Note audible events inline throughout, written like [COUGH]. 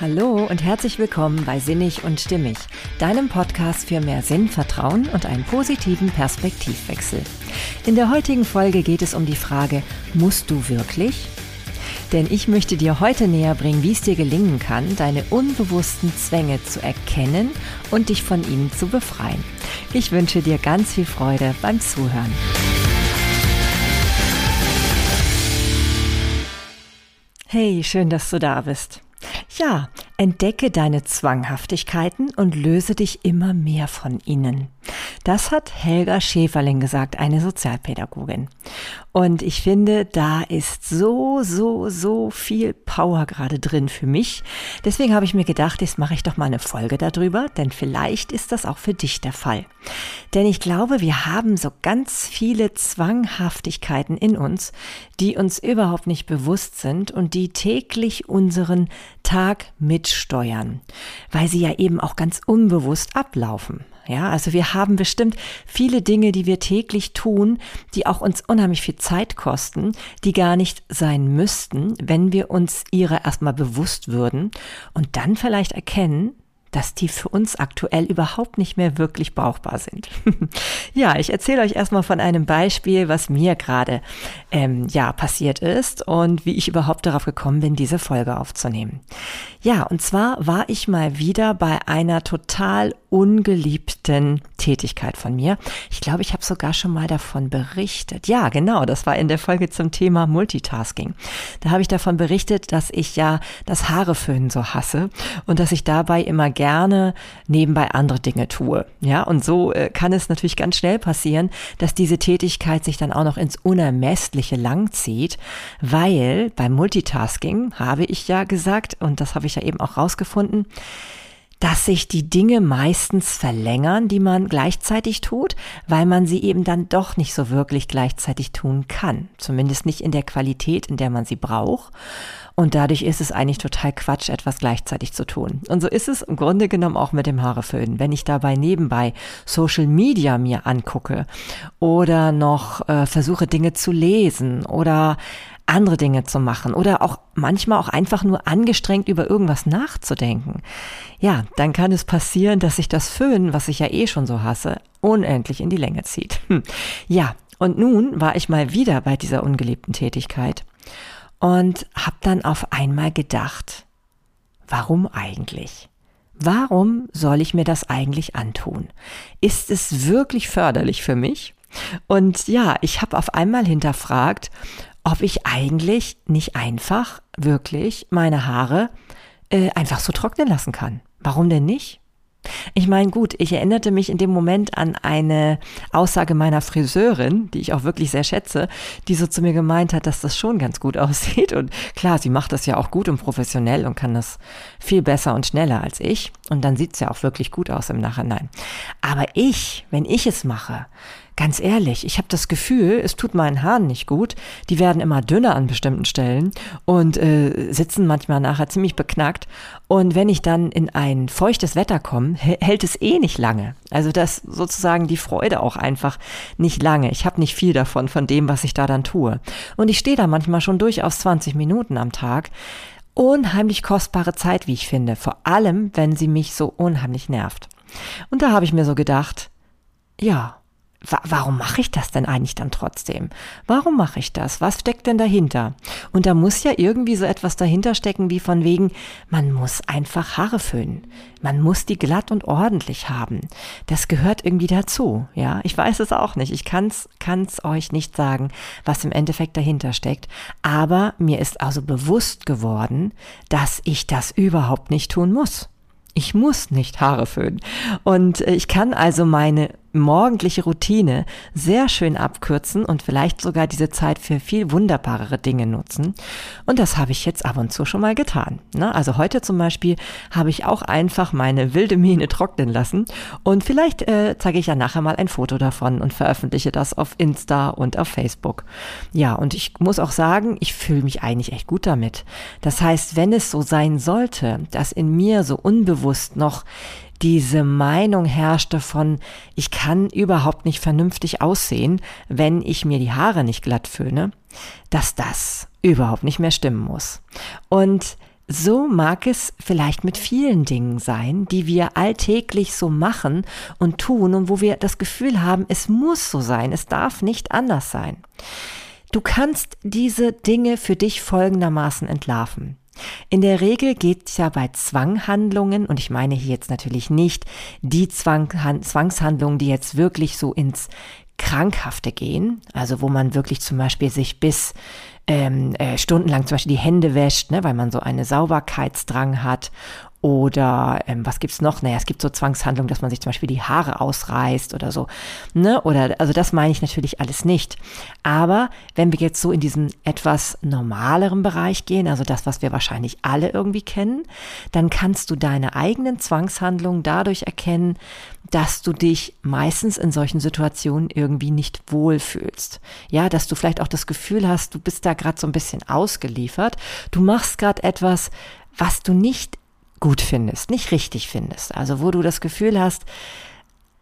Hallo und herzlich willkommen bei Sinnig und Stimmig, deinem Podcast für mehr Sinn, Vertrauen und einen positiven Perspektivwechsel. In der heutigen Folge geht es um die Frage, musst du wirklich? Denn ich möchte dir heute näher bringen, wie es dir gelingen kann, deine unbewussten Zwänge zu erkennen und dich von ihnen zu befreien. Ich wünsche dir ganz viel Freude beim Zuhören. Hey, schön, dass du da bist. Ja, entdecke deine Zwanghaftigkeiten und löse dich immer mehr von ihnen. Das hat Helga Schäferling gesagt, eine Sozialpädagogin. Und ich finde, da ist so, so, so viel Power gerade drin für mich. Deswegen habe ich mir gedacht, jetzt mache ich doch mal eine Folge darüber, denn vielleicht ist das auch für dich der Fall. Denn ich glaube, wir haben so ganz viele Zwanghaftigkeiten in uns, die uns überhaupt nicht bewusst sind und die täglich unseren Tag mitsteuern, weil sie ja eben auch ganz unbewusst ablaufen. Ja, also wir haben bestimmt viele Dinge, die wir täglich tun, die auch uns unheimlich viel Zeit kosten, die gar nicht sein müssten, wenn wir uns ihrer erstmal bewusst würden und dann vielleicht erkennen, dass die für uns aktuell überhaupt nicht mehr wirklich brauchbar sind. [LAUGHS] ja, ich erzähle euch erstmal von einem Beispiel, was mir gerade ähm, ja passiert ist und wie ich überhaupt darauf gekommen bin, diese Folge aufzunehmen. Ja, und zwar war ich mal wieder bei einer total ungeliebten Tätigkeit von mir. Ich glaube, ich habe sogar schon mal davon berichtet. Ja, genau, das war in der Folge zum Thema Multitasking. Da habe ich davon berichtet, dass ich ja das Haareföhnen so hasse und dass ich dabei immer gerne nebenbei andere Dinge tue. Ja, und so äh, kann es natürlich ganz schnell passieren, dass diese Tätigkeit sich dann auch noch ins Unermessliche lang zieht, weil beim Multitasking habe ich ja gesagt, und das habe ich ja eben auch rausgefunden, dass sich die Dinge meistens verlängern, die man gleichzeitig tut, weil man sie eben dann doch nicht so wirklich gleichzeitig tun kann. Zumindest nicht in der Qualität, in der man sie braucht. Und dadurch ist es eigentlich total Quatsch, etwas gleichzeitig zu tun. Und so ist es im Grunde genommen auch mit dem Haareföhnen. Wenn ich dabei nebenbei Social Media mir angucke oder noch äh, versuche Dinge zu lesen oder andere Dinge zu machen oder auch manchmal auch einfach nur angestrengt über irgendwas nachzudenken. Ja, dann kann es passieren, dass sich das Föhnen, was ich ja eh schon so hasse, unendlich in die Länge zieht. Hm. Ja, und nun war ich mal wieder bei dieser ungeliebten Tätigkeit und habe dann auf einmal gedacht, warum eigentlich? Warum soll ich mir das eigentlich antun? Ist es wirklich förderlich für mich? Und ja, ich habe auf einmal hinterfragt, ob ich eigentlich nicht einfach wirklich meine Haare äh, einfach so trocknen lassen kann. Warum denn nicht? Ich meine, gut, ich erinnerte mich in dem Moment an eine Aussage meiner Friseurin, die ich auch wirklich sehr schätze, die so zu mir gemeint hat, dass das schon ganz gut [LAUGHS] aussieht. Und klar, sie macht das ja auch gut und professionell und kann das viel besser und schneller als ich. Und dann sieht's ja auch wirklich gut aus im Nachhinein. Aber ich, wenn ich es mache, Ganz ehrlich, ich habe das Gefühl, es tut meinen Haaren nicht gut. Die werden immer dünner an bestimmten Stellen und äh, sitzen manchmal nachher ziemlich beknackt. Und wenn ich dann in ein feuchtes Wetter komme, hält es eh nicht lange. Also das sozusagen die Freude auch einfach nicht lange. Ich habe nicht viel davon, von dem, was ich da dann tue. Und ich stehe da manchmal schon durchaus 20 Minuten am Tag. Unheimlich kostbare Zeit, wie ich finde. Vor allem, wenn sie mich so unheimlich nervt. Und da habe ich mir so gedacht, ja, warum mache ich das denn eigentlich dann trotzdem? Warum mache ich das? Was steckt denn dahinter? Und da muss ja irgendwie so etwas dahinter stecken, wie von wegen, man muss einfach Haare föhnen. Man muss die glatt und ordentlich haben. Das gehört irgendwie dazu, ja. Ich weiß es auch nicht. Ich kann's, kann's euch nicht sagen, was im Endeffekt dahinter steckt. Aber mir ist also bewusst geworden, dass ich das überhaupt nicht tun muss. Ich muss nicht Haare föhnen. Und äh, ich kann also meine morgendliche Routine sehr schön abkürzen und vielleicht sogar diese Zeit für viel wunderbarere Dinge nutzen. Und das habe ich jetzt ab und zu schon mal getan. Ne? Also heute zum Beispiel habe ich auch einfach meine wilde Mähne trocknen lassen und vielleicht äh, zeige ich ja nachher mal ein Foto davon und veröffentliche das auf Insta und auf Facebook. Ja, und ich muss auch sagen, ich fühle mich eigentlich echt gut damit. Das heißt, wenn es so sein sollte, dass in mir so unbewusst noch diese Meinung herrschte von, ich kann überhaupt nicht vernünftig aussehen, wenn ich mir die Haare nicht glatt föhne, dass das überhaupt nicht mehr stimmen muss. Und so mag es vielleicht mit vielen Dingen sein, die wir alltäglich so machen und tun und wo wir das Gefühl haben, es muss so sein, es darf nicht anders sein. Du kannst diese Dinge für dich folgendermaßen entlarven. In der Regel geht es ja bei Zwanghandlungen, und ich meine hier jetzt natürlich nicht die Zwang, Zwangshandlungen, die jetzt wirklich so ins Krankhafte gehen, also wo man wirklich zum Beispiel sich bis ähm, äh, stundenlang zum Beispiel die Hände wäscht, ne, weil man so eine Sauberkeitsdrang hat oder ähm, was gibt's noch? Naja, es gibt so Zwangshandlungen, dass man sich zum Beispiel die Haare ausreißt oder so. Ne? Oder also das meine ich natürlich alles nicht. Aber wenn wir jetzt so in diesen etwas normaleren Bereich gehen, also das, was wir wahrscheinlich alle irgendwie kennen, dann kannst du deine eigenen Zwangshandlungen dadurch erkennen, dass du dich meistens in solchen Situationen irgendwie nicht wohlfühlst. Ja, dass du vielleicht auch das Gefühl hast, du bist da gerade so ein bisschen ausgeliefert. Du machst gerade etwas, was du nicht gut findest, nicht richtig findest. Also wo du das Gefühl hast,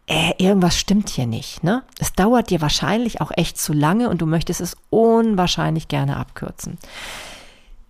äh, irgendwas stimmt hier nicht. Ne? Es dauert dir wahrscheinlich auch echt zu lange und du möchtest es unwahrscheinlich gerne abkürzen.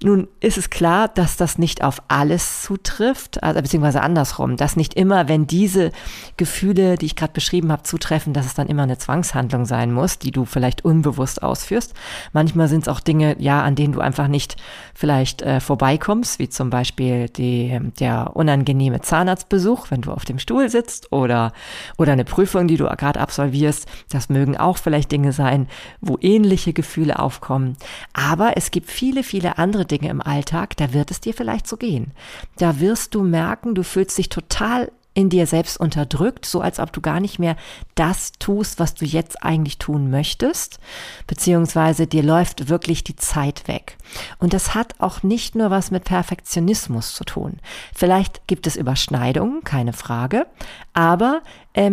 Nun ist es klar, dass das nicht auf alles zutrifft, also beziehungsweise andersrum, dass nicht immer, wenn diese Gefühle, die ich gerade beschrieben habe, zutreffen, dass es dann immer eine Zwangshandlung sein muss, die du vielleicht unbewusst ausführst. Manchmal sind es auch Dinge, ja, an denen du einfach nicht vielleicht äh, vorbeikommst, wie zum Beispiel die, der unangenehme Zahnarztbesuch, wenn du auf dem Stuhl sitzt oder, oder eine Prüfung, die du gerade absolvierst. Das mögen auch vielleicht Dinge sein, wo ähnliche Gefühle aufkommen. Aber es gibt viele, viele andere Dinge im Alltag, da wird es dir vielleicht so gehen. Da wirst du merken, du fühlst dich total in dir selbst unterdrückt, so als ob du gar nicht mehr das tust, was du jetzt eigentlich tun möchtest, beziehungsweise dir läuft wirklich die Zeit weg. Und das hat auch nicht nur was mit Perfektionismus zu tun. Vielleicht gibt es Überschneidungen, keine Frage, aber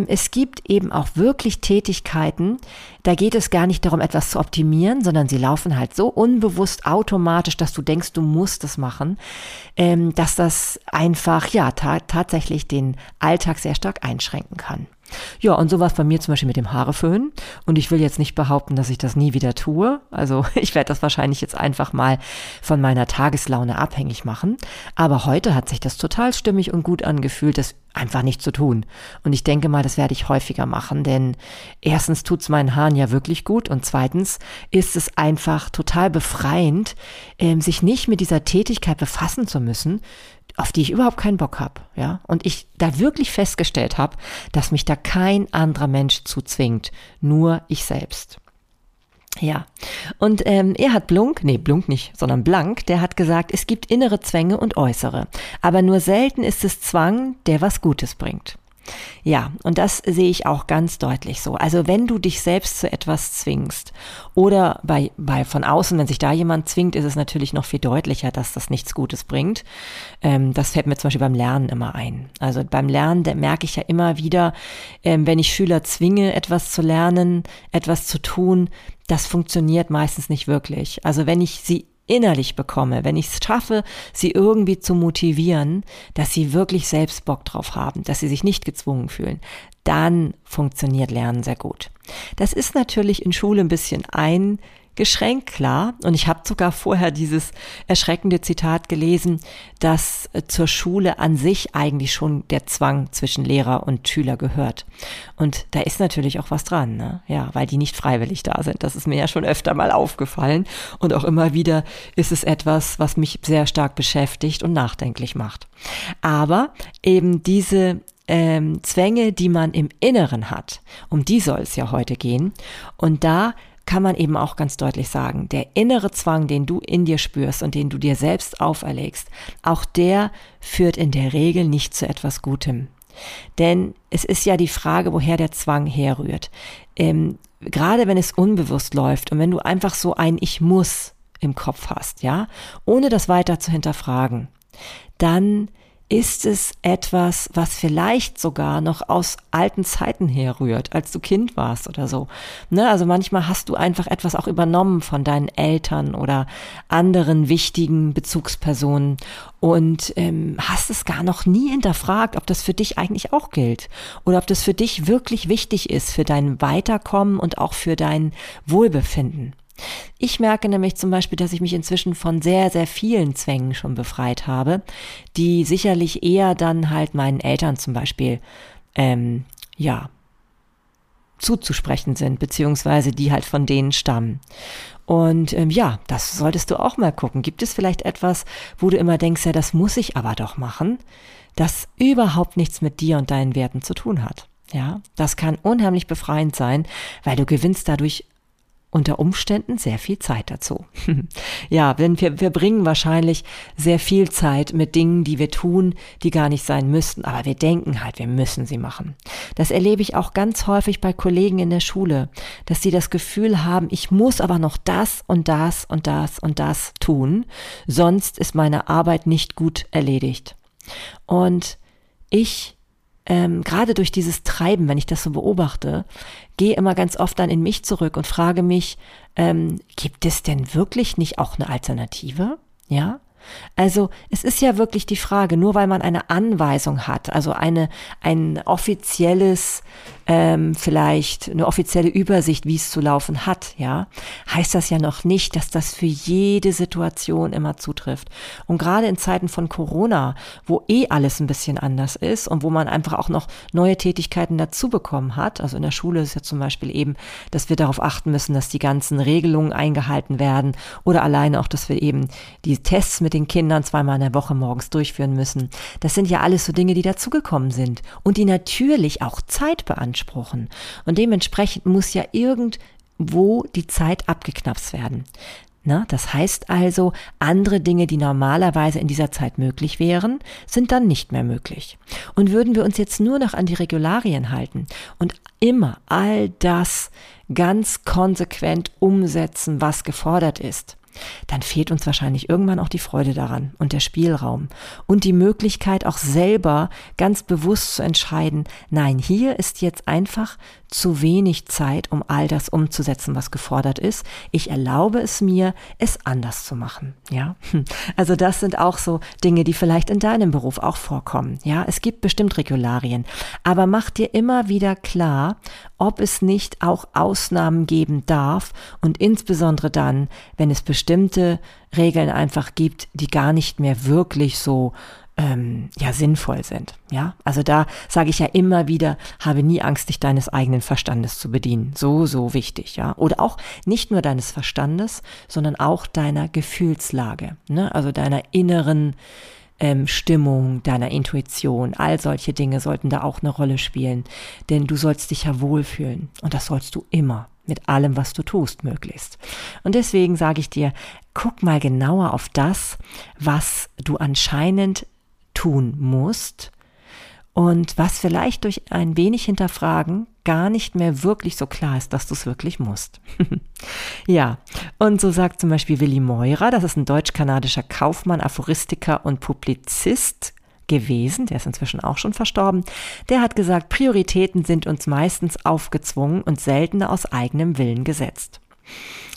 es gibt eben auch wirklich Tätigkeiten, da geht es gar nicht darum, etwas zu optimieren, sondern sie laufen halt so unbewusst automatisch, dass du denkst, du musst es machen, ähm, dass das einfach ja ta tatsächlich den Alltag sehr stark einschränken kann. Ja, und so war es bei mir zum Beispiel mit dem Haareföhn. Und ich will jetzt nicht behaupten, dass ich das nie wieder tue. Also [LAUGHS] ich werde das wahrscheinlich jetzt einfach mal von meiner Tageslaune abhängig machen. Aber heute hat sich das total stimmig und gut angefühlt, das einfach nicht zu tun. Und ich denke mal, das werde ich häufiger machen, denn erstens tut es meinen Haaren ja wirklich gut und zweitens ist es einfach total befreiend, ähm, sich nicht mit dieser Tätigkeit befassen zu müssen, auf die ich überhaupt keinen Bock habe, ja, und ich da wirklich festgestellt habe, dass mich da kein anderer Mensch zuzwingt, nur ich selbst. Ja, und ähm, er hat Blunk, nee, Blunk nicht, sondern Blank, der hat gesagt, es gibt innere Zwänge und äußere, aber nur selten ist es Zwang, der was Gutes bringt. Ja, und das sehe ich auch ganz deutlich so. Also wenn du dich selbst zu etwas zwingst oder bei, bei von außen, wenn sich da jemand zwingt, ist es natürlich noch viel deutlicher, dass das nichts Gutes bringt. Ähm, das fällt mir zum Beispiel beim Lernen immer ein. Also beim Lernen, da merke ich ja immer wieder, ähm, wenn ich Schüler zwinge, etwas zu lernen, etwas zu tun, das funktioniert meistens nicht wirklich. Also wenn ich sie innerlich bekomme, wenn ich es schaffe, sie irgendwie zu motivieren, dass sie wirklich selbst Bock drauf haben, dass sie sich nicht gezwungen fühlen, dann funktioniert Lernen sehr gut. Das ist natürlich in Schule ein bisschen ein Geschränk, klar. Und ich habe sogar vorher dieses erschreckende Zitat gelesen, dass äh, zur Schule an sich eigentlich schon der Zwang zwischen Lehrer und Schüler gehört. Und da ist natürlich auch was dran, ne? Ja, weil die nicht freiwillig da sind. Das ist mir ja schon öfter mal aufgefallen. Und auch immer wieder ist es etwas, was mich sehr stark beschäftigt und nachdenklich macht. Aber eben diese ähm, Zwänge, die man im Inneren hat, um die soll es ja heute gehen. Und da kann man eben auch ganz deutlich sagen, der innere Zwang, den du in dir spürst und den du dir selbst auferlegst, auch der führt in der Regel nicht zu etwas Gutem. Denn es ist ja die Frage, woher der Zwang herrührt. Ähm, gerade wenn es unbewusst läuft und wenn du einfach so ein Ich muss im Kopf hast, ja, ohne das weiter zu hinterfragen, dann ist es etwas, was vielleicht sogar noch aus alten Zeiten herrührt, als du Kind warst oder so. Ne? Also manchmal hast du einfach etwas auch übernommen von deinen Eltern oder anderen wichtigen Bezugspersonen und ähm, hast es gar noch nie hinterfragt, ob das für dich eigentlich auch gilt oder ob das für dich wirklich wichtig ist für dein Weiterkommen und auch für dein Wohlbefinden. Ich merke nämlich zum Beispiel, dass ich mich inzwischen von sehr, sehr vielen Zwängen schon befreit habe, die sicherlich eher dann halt meinen Eltern zum Beispiel, ähm, ja, zuzusprechen sind, beziehungsweise die halt von denen stammen. Und ähm, ja, das solltest du auch mal gucken. Gibt es vielleicht etwas, wo du immer denkst, ja, das muss ich aber doch machen, das überhaupt nichts mit dir und deinen Werten zu tun hat? Ja, das kann unheimlich befreiend sein, weil du gewinnst dadurch unter Umständen sehr viel Zeit dazu. [LAUGHS] ja, denn wir, wir bringen wahrscheinlich sehr viel Zeit mit Dingen, die wir tun, die gar nicht sein müssten, aber wir denken halt, wir müssen sie machen. Das erlebe ich auch ganz häufig bei Kollegen in der Schule, dass sie das Gefühl haben, ich muss aber noch das und das und das und das tun, sonst ist meine Arbeit nicht gut erledigt. Und ich ähm, gerade durch dieses Treiben, wenn ich das so beobachte, gehe immer ganz oft dann in mich zurück und frage mich, ähm, gibt es denn wirklich nicht auch eine Alternative? Ja? Also es ist ja wirklich die Frage, nur weil man eine Anweisung hat, also eine ein offizielles ähm, vielleicht eine offizielle Übersicht, wie es zu laufen hat, ja, heißt das ja noch nicht, dass das für jede Situation immer zutrifft. Und gerade in Zeiten von Corona, wo eh alles ein bisschen anders ist und wo man einfach auch noch neue Tätigkeiten dazu bekommen hat, also in der Schule ist ja zum Beispiel eben, dass wir darauf achten müssen, dass die ganzen Regelungen eingehalten werden oder alleine auch, dass wir eben die Tests mit den Kindern zweimal in der Woche morgens durchführen müssen. Das sind ja alles so Dinge, die dazugekommen sind und die natürlich auch Zeit beanspruchen. Und dementsprechend muss ja irgendwo die Zeit abgeknapst werden. Na, das heißt also, andere Dinge, die normalerweise in dieser Zeit möglich wären, sind dann nicht mehr möglich. Und würden wir uns jetzt nur noch an die Regularien halten und immer all das ganz konsequent umsetzen, was gefordert ist, dann fehlt uns wahrscheinlich irgendwann auch die Freude daran und der Spielraum und die Möglichkeit auch selber ganz bewusst zu entscheiden, nein, hier ist jetzt einfach zu wenig Zeit, um all das umzusetzen, was gefordert ist. Ich erlaube es mir, es anders zu machen. Ja, also das sind auch so Dinge, die vielleicht in deinem Beruf auch vorkommen. Ja, es gibt bestimmt Regularien, aber mach dir immer wieder klar, ob es nicht auch Ausnahmen geben darf und insbesondere dann, wenn es bestimmte Regeln einfach gibt, die gar nicht mehr wirklich so ähm, ja sinnvoll sind. Ja, also da sage ich ja immer wieder, habe nie Angst, dich deines eigenen Verstandes zu bedienen. So so wichtig, ja. Oder auch nicht nur deines Verstandes, sondern auch deiner Gefühlslage, ne? Also deiner inneren ähm, Stimmung, deiner Intuition, all solche Dinge sollten da auch eine Rolle spielen. Denn du sollst dich ja wohlfühlen und das sollst du immer mit allem, was du tust, möglichst. Und deswegen sage ich dir, guck mal genauer auf das, was du anscheinend tun musst und was vielleicht durch ein wenig Hinterfragen gar nicht mehr wirklich so klar ist, dass du es wirklich musst. [LAUGHS] ja, und so sagt zum Beispiel Willi Meurer, das ist ein deutsch-kanadischer Kaufmann, Aphoristiker und Publizist gewesen, der ist inzwischen auch schon verstorben, der hat gesagt, Prioritäten sind uns meistens aufgezwungen und seltener aus eigenem Willen gesetzt.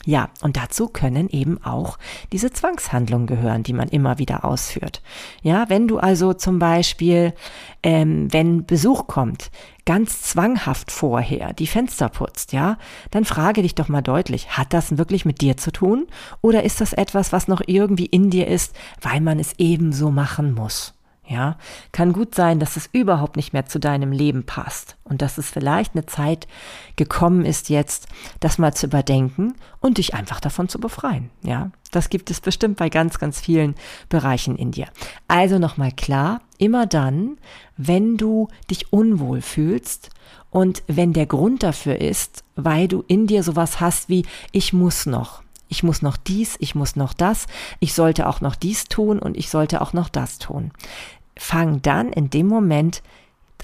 Ja, und dazu können eben auch diese Zwangshandlungen gehören, die man immer wieder ausführt. Ja, wenn du also zum Beispiel, ähm, wenn Besuch kommt, ganz zwanghaft vorher die Fenster putzt, ja, dann frage dich doch mal deutlich, hat das wirklich mit dir zu tun? Oder ist das etwas, was noch irgendwie in dir ist, weil man es ebenso machen muss? Ja, kann gut sein, dass es überhaupt nicht mehr zu deinem Leben passt und dass es vielleicht eine Zeit gekommen ist jetzt, das mal zu überdenken und dich einfach davon zu befreien. Ja, das gibt es bestimmt bei ganz, ganz vielen Bereichen in dir. Also nochmal klar, immer dann, wenn du dich unwohl fühlst und wenn der Grund dafür ist, weil du in dir sowas hast wie ich muss noch, ich muss noch dies, ich muss noch das, ich sollte auch noch dies tun und ich sollte auch noch das tun fang dann in dem Moment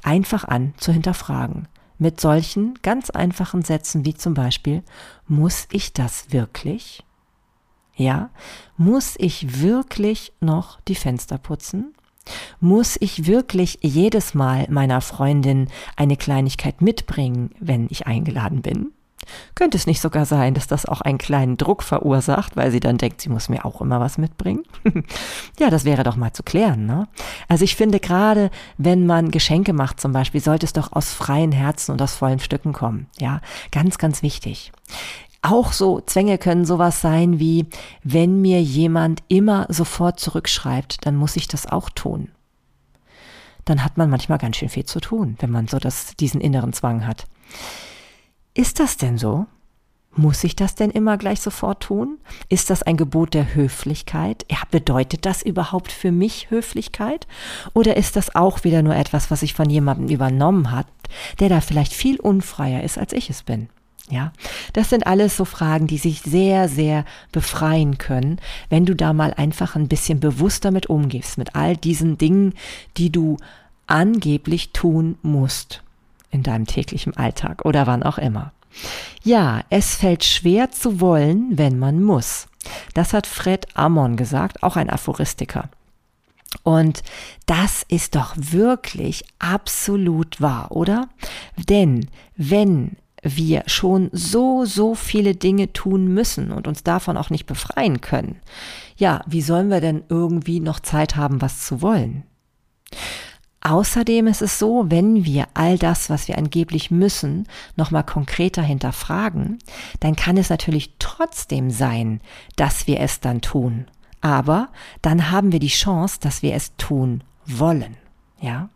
einfach an zu hinterfragen. Mit solchen ganz einfachen Sätzen wie zum Beispiel, muss ich das wirklich? Ja, muss ich wirklich noch die Fenster putzen? Muss ich wirklich jedes Mal meiner Freundin eine Kleinigkeit mitbringen, wenn ich eingeladen bin? Könnte es nicht sogar sein, dass das auch einen kleinen Druck verursacht, weil sie dann denkt, sie muss mir auch immer was mitbringen? [LAUGHS] ja, das wäre doch mal zu klären, ne? Also ich finde gerade, wenn man Geschenke macht zum Beispiel, sollte es doch aus freien Herzen und aus vollen Stücken kommen. Ja, ganz, ganz wichtig. Auch so Zwänge können sowas sein wie, wenn mir jemand immer sofort zurückschreibt, dann muss ich das auch tun. Dann hat man manchmal ganz schön viel zu tun, wenn man so das, diesen inneren Zwang hat. Ist das denn so? Muss ich das denn immer gleich sofort tun? Ist das ein Gebot der Höflichkeit? Ja, bedeutet das überhaupt für mich Höflichkeit? Oder ist das auch wieder nur etwas, was ich von jemandem übernommen hat, der da vielleicht viel unfreier ist, als ich es bin? Ja, das sind alles so Fragen, die sich sehr, sehr befreien können, wenn du da mal einfach ein bisschen bewusster mit umgehst, mit all diesen Dingen, die du angeblich tun musst in deinem täglichen Alltag oder wann auch immer. Ja, es fällt schwer zu wollen, wenn man muss. Das hat Fred Ammon gesagt, auch ein Aphoristiker. Und das ist doch wirklich absolut wahr, oder? Denn wenn wir schon so, so viele Dinge tun müssen und uns davon auch nicht befreien können, ja, wie sollen wir denn irgendwie noch Zeit haben, was zu wollen? Außerdem ist es so, wenn wir all das, was wir angeblich müssen, nochmal konkreter hinterfragen, dann kann es natürlich trotzdem sein, dass wir es dann tun. Aber dann haben wir die Chance, dass wir es tun wollen. Ja?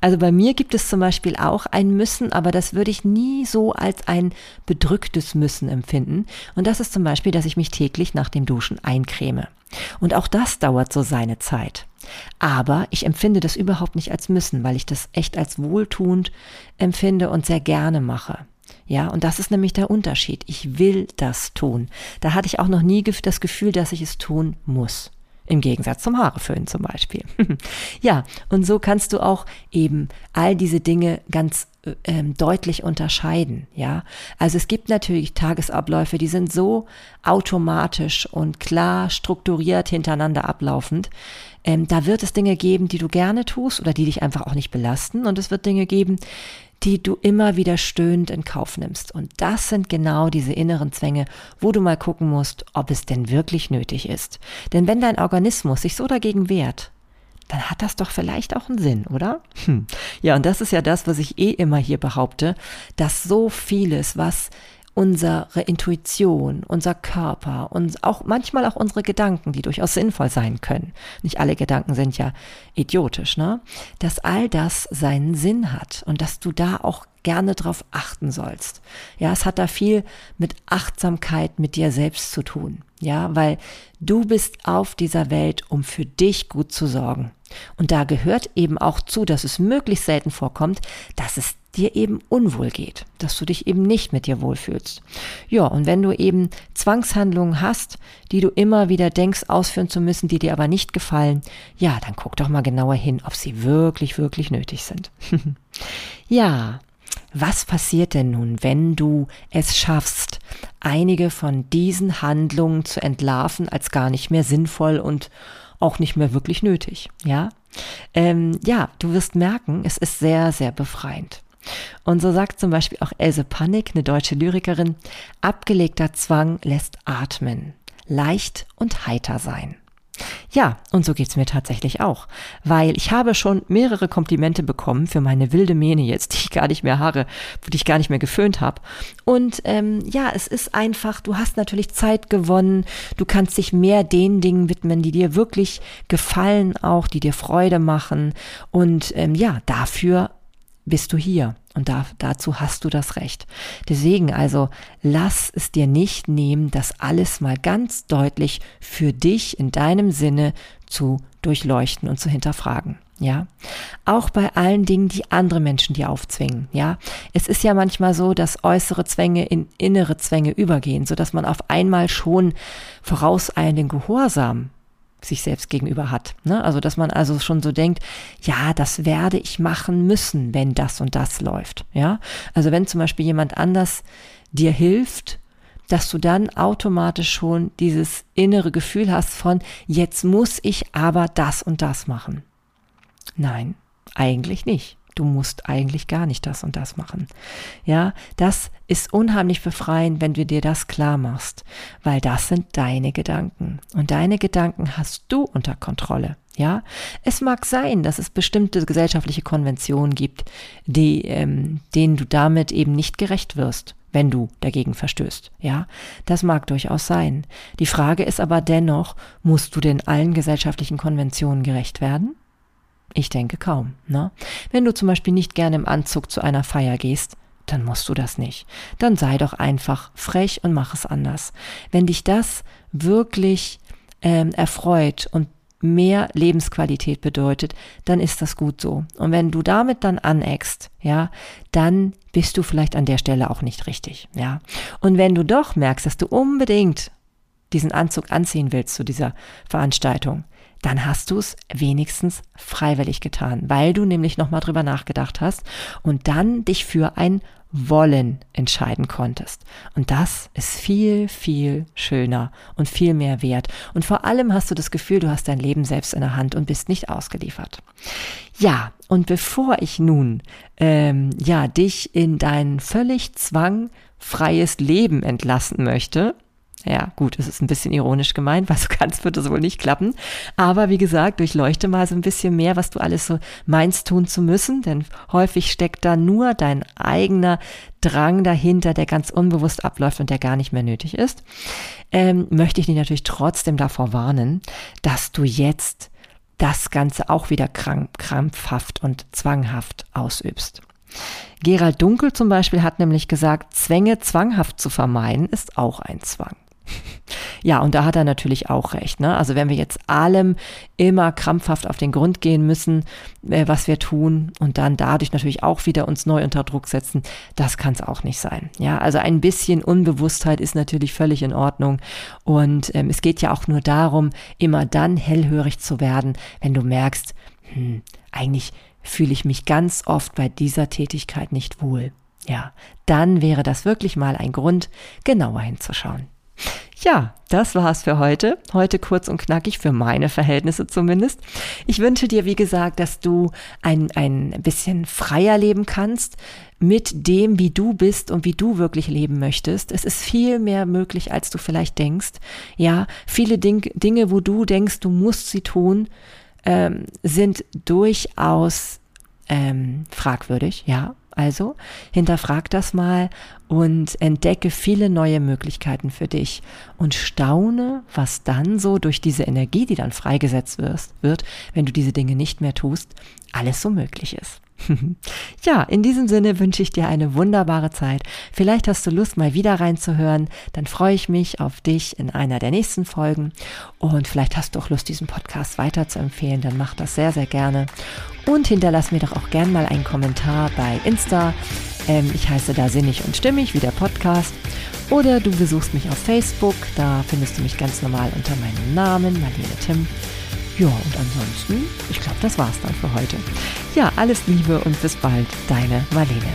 Also bei mir gibt es zum Beispiel auch ein Müssen, aber das würde ich nie so als ein bedrücktes Müssen empfinden. Und das ist zum Beispiel, dass ich mich täglich nach dem Duschen eincreme. Und auch das dauert so seine Zeit. Aber ich empfinde das überhaupt nicht als Müssen, weil ich das echt als wohltuend empfinde und sehr gerne mache. Ja, und das ist nämlich der Unterschied. Ich will das tun. Da hatte ich auch noch nie das Gefühl, dass ich es tun muss. Im Gegensatz zum Haareföhn zum Beispiel. [LAUGHS] ja, und so kannst du auch eben all diese Dinge ganz ähm, deutlich unterscheiden. Ja, also es gibt natürlich Tagesabläufe, die sind so automatisch und klar strukturiert hintereinander ablaufend. Ähm, da wird es Dinge geben, die du gerne tust oder die dich einfach auch nicht belasten. Und es wird Dinge geben, die du immer wieder stöhnend in Kauf nimmst. Und das sind genau diese inneren Zwänge, wo du mal gucken musst, ob es denn wirklich nötig ist. Denn wenn dein Organismus sich so dagegen wehrt, dann hat das doch vielleicht auch einen Sinn, oder? Hm. Ja, und das ist ja das, was ich eh immer hier behaupte, dass so vieles, was unsere Intuition, unser Körper und auch manchmal auch unsere Gedanken, die durchaus sinnvoll sein können. Nicht alle Gedanken sind ja idiotisch, ne? Dass all das seinen Sinn hat und dass du da auch gerne drauf achten sollst. Ja, es hat da viel mit Achtsamkeit mit dir selbst zu tun. Ja, weil du bist auf dieser Welt, um für dich gut zu sorgen. Und da gehört eben auch zu, dass es möglichst selten vorkommt, dass es dir eben unwohl geht, dass du dich eben nicht mit dir wohlfühlst. Ja, und wenn du eben Zwangshandlungen hast, die du immer wieder denkst, ausführen zu müssen, die dir aber nicht gefallen, ja, dann guck doch mal genauer hin, ob sie wirklich, wirklich nötig sind. [LAUGHS] ja, was passiert denn nun, wenn du es schaffst, einige von diesen Handlungen zu entlarven als gar nicht mehr sinnvoll und auch nicht mehr wirklich nötig? Ja, ähm, ja, du wirst merken, es ist sehr, sehr befreiend. Und so sagt zum Beispiel auch Else Panik, eine deutsche Lyrikerin, abgelegter Zwang lässt atmen, leicht und heiter sein. Ja, und so geht's mir tatsächlich auch, weil ich habe schon mehrere Komplimente bekommen für meine wilde Mähne jetzt, [LAUGHS] die ich gar nicht mehr haare, die ich gar nicht mehr geföhnt habe. Und ähm, ja, es ist einfach, du hast natürlich Zeit gewonnen, du kannst dich mehr den Dingen widmen, die dir wirklich gefallen, auch die dir Freude machen. Und ähm, ja, dafür bist du hier. Und da, dazu hast du das Recht. Deswegen also, lass es dir nicht nehmen, das alles mal ganz deutlich für dich in deinem Sinne zu durchleuchten und zu hinterfragen. Ja, auch bei allen Dingen, die andere Menschen dir aufzwingen. Ja, es ist ja manchmal so, dass äußere Zwänge in innere Zwänge übergehen, so dass man auf einmal schon vorauseilenden Gehorsam sich selbst gegenüber hat. Ne? Also, dass man also schon so denkt, ja, das werde ich machen müssen, wenn das und das läuft. Ja, also wenn zum Beispiel jemand anders dir hilft, dass du dann automatisch schon dieses innere Gefühl hast von, jetzt muss ich aber das und das machen. Nein, eigentlich nicht du musst eigentlich gar nicht das und das machen. Ja, das ist unheimlich befreiend, wenn du dir das klar machst, weil das sind deine Gedanken und deine Gedanken hast du unter Kontrolle. Ja, es mag sein, dass es bestimmte gesellschaftliche Konventionen gibt, die, ähm, denen du damit eben nicht gerecht wirst. wenn du dagegen verstößt. Ja, das mag durchaus sein. Die Frage ist aber dennoch, musst du denn allen gesellschaftlichen Konventionen gerecht werden? Ich denke kaum. Ne? Wenn du zum Beispiel nicht gerne im Anzug zu einer Feier gehst, dann musst du das nicht. Dann sei doch einfach frech und mach es anders. Wenn dich das wirklich ähm, erfreut und mehr Lebensqualität bedeutet, dann ist das gut so. Und wenn du damit dann aneckst, ja, dann bist du vielleicht an der Stelle auch nicht richtig, ja. Und wenn du doch merkst, dass du unbedingt diesen Anzug anziehen willst zu dieser Veranstaltung, dann hast du es wenigstens freiwillig getan, weil du nämlich nochmal drüber nachgedacht hast und dann dich für ein wollen entscheiden konntest. Und das ist viel, viel schöner und viel mehr wert. Und vor allem hast du das Gefühl, du hast dein Leben selbst in der Hand und bist nicht ausgeliefert. Ja, und bevor ich nun ähm, ja dich in dein völlig zwangfreies Leben entlassen möchte, ja, gut, es ist ein bisschen ironisch gemeint, weil so ganz wird es wohl nicht klappen. Aber wie gesagt, durchleuchte mal so ein bisschen mehr, was du alles so meinst tun zu müssen, denn häufig steckt da nur dein eigener Drang dahinter, der ganz unbewusst abläuft und der gar nicht mehr nötig ist. Ähm, möchte ich dich natürlich trotzdem davor warnen, dass du jetzt das Ganze auch wieder krampfhaft und zwanghaft ausübst. Gerald Dunkel zum Beispiel hat nämlich gesagt, Zwänge zwanghaft zu vermeiden ist auch ein Zwang. Ja, und da hat er natürlich auch recht. Ne? Also wenn wir jetzt allem immer krampfhaft auf den Grund gehen müssen, äh, was wir tun und dann dadurch natürlich auch wieder uns neu unter Druck setzen, das kann es auch nicht sein. Ja, also ein bisschen Unbewusstheit ist natürlich völlig in Ordnung. Und ähm, es geht ja auch nur darum, immer dann hellhörig zu werden, wenn du merkst, hm, eigentlich fühle ich mich ganz oft bei dieser Tätigkeit nicht wohl. Ja, dann wäre das wirklich mal ein Grund, genauer hinzuschauen. Ja, das war's für heute. Heute kurz und knackig für meine Verhältnisse zumindest. Ich wünsche dir, wie gesagt, dass du ein, ein bisschen freier leben kannst mit dem, wie du bist und wie du wirklich leben möchtest. Es ist viel mehr möglich, als du vielleicht denkst. Ja, viele Ding, Dinge, wo du denkst, du musst sie tun, ähm, sind durchaus ähm, fragwürdig, ja. Also hinterfrag das mal und entdecke viele neue Möglichkeiten für dich und staune, was dann so durch diese Energie, die dann freigesetzt wirst, wird, wenn du diese Dinge nicht mehr tust, alles so möglich ist. [LAUGHS] ja, in diesem Sinne wünsche ich dir eine wunderbare Zeit. Vielleicht hast du Lust, mal wieder reinzuhören. Dann freue ich mich auf dich in einer der nächsten Folgen. Und vielleicht hast du auch Lust, diesen Podcast weiter zu empfehlen. Dann mach das sehr, sehr gerne. Und hinterlass mir doch auch gern mal einen Kommentar bei Insta. Ähm, ich heiße da Sinnig und Stimmig, wie der Podcast. Oder du besuchst mich auf Facebook. Da findest du mich ganz normal unter meinem Namen, Marlene Tim. Ja, und ansonsten, ich glaube, das war's dann für heute. Ja, alles Liebe und bis bald, deine Marlene.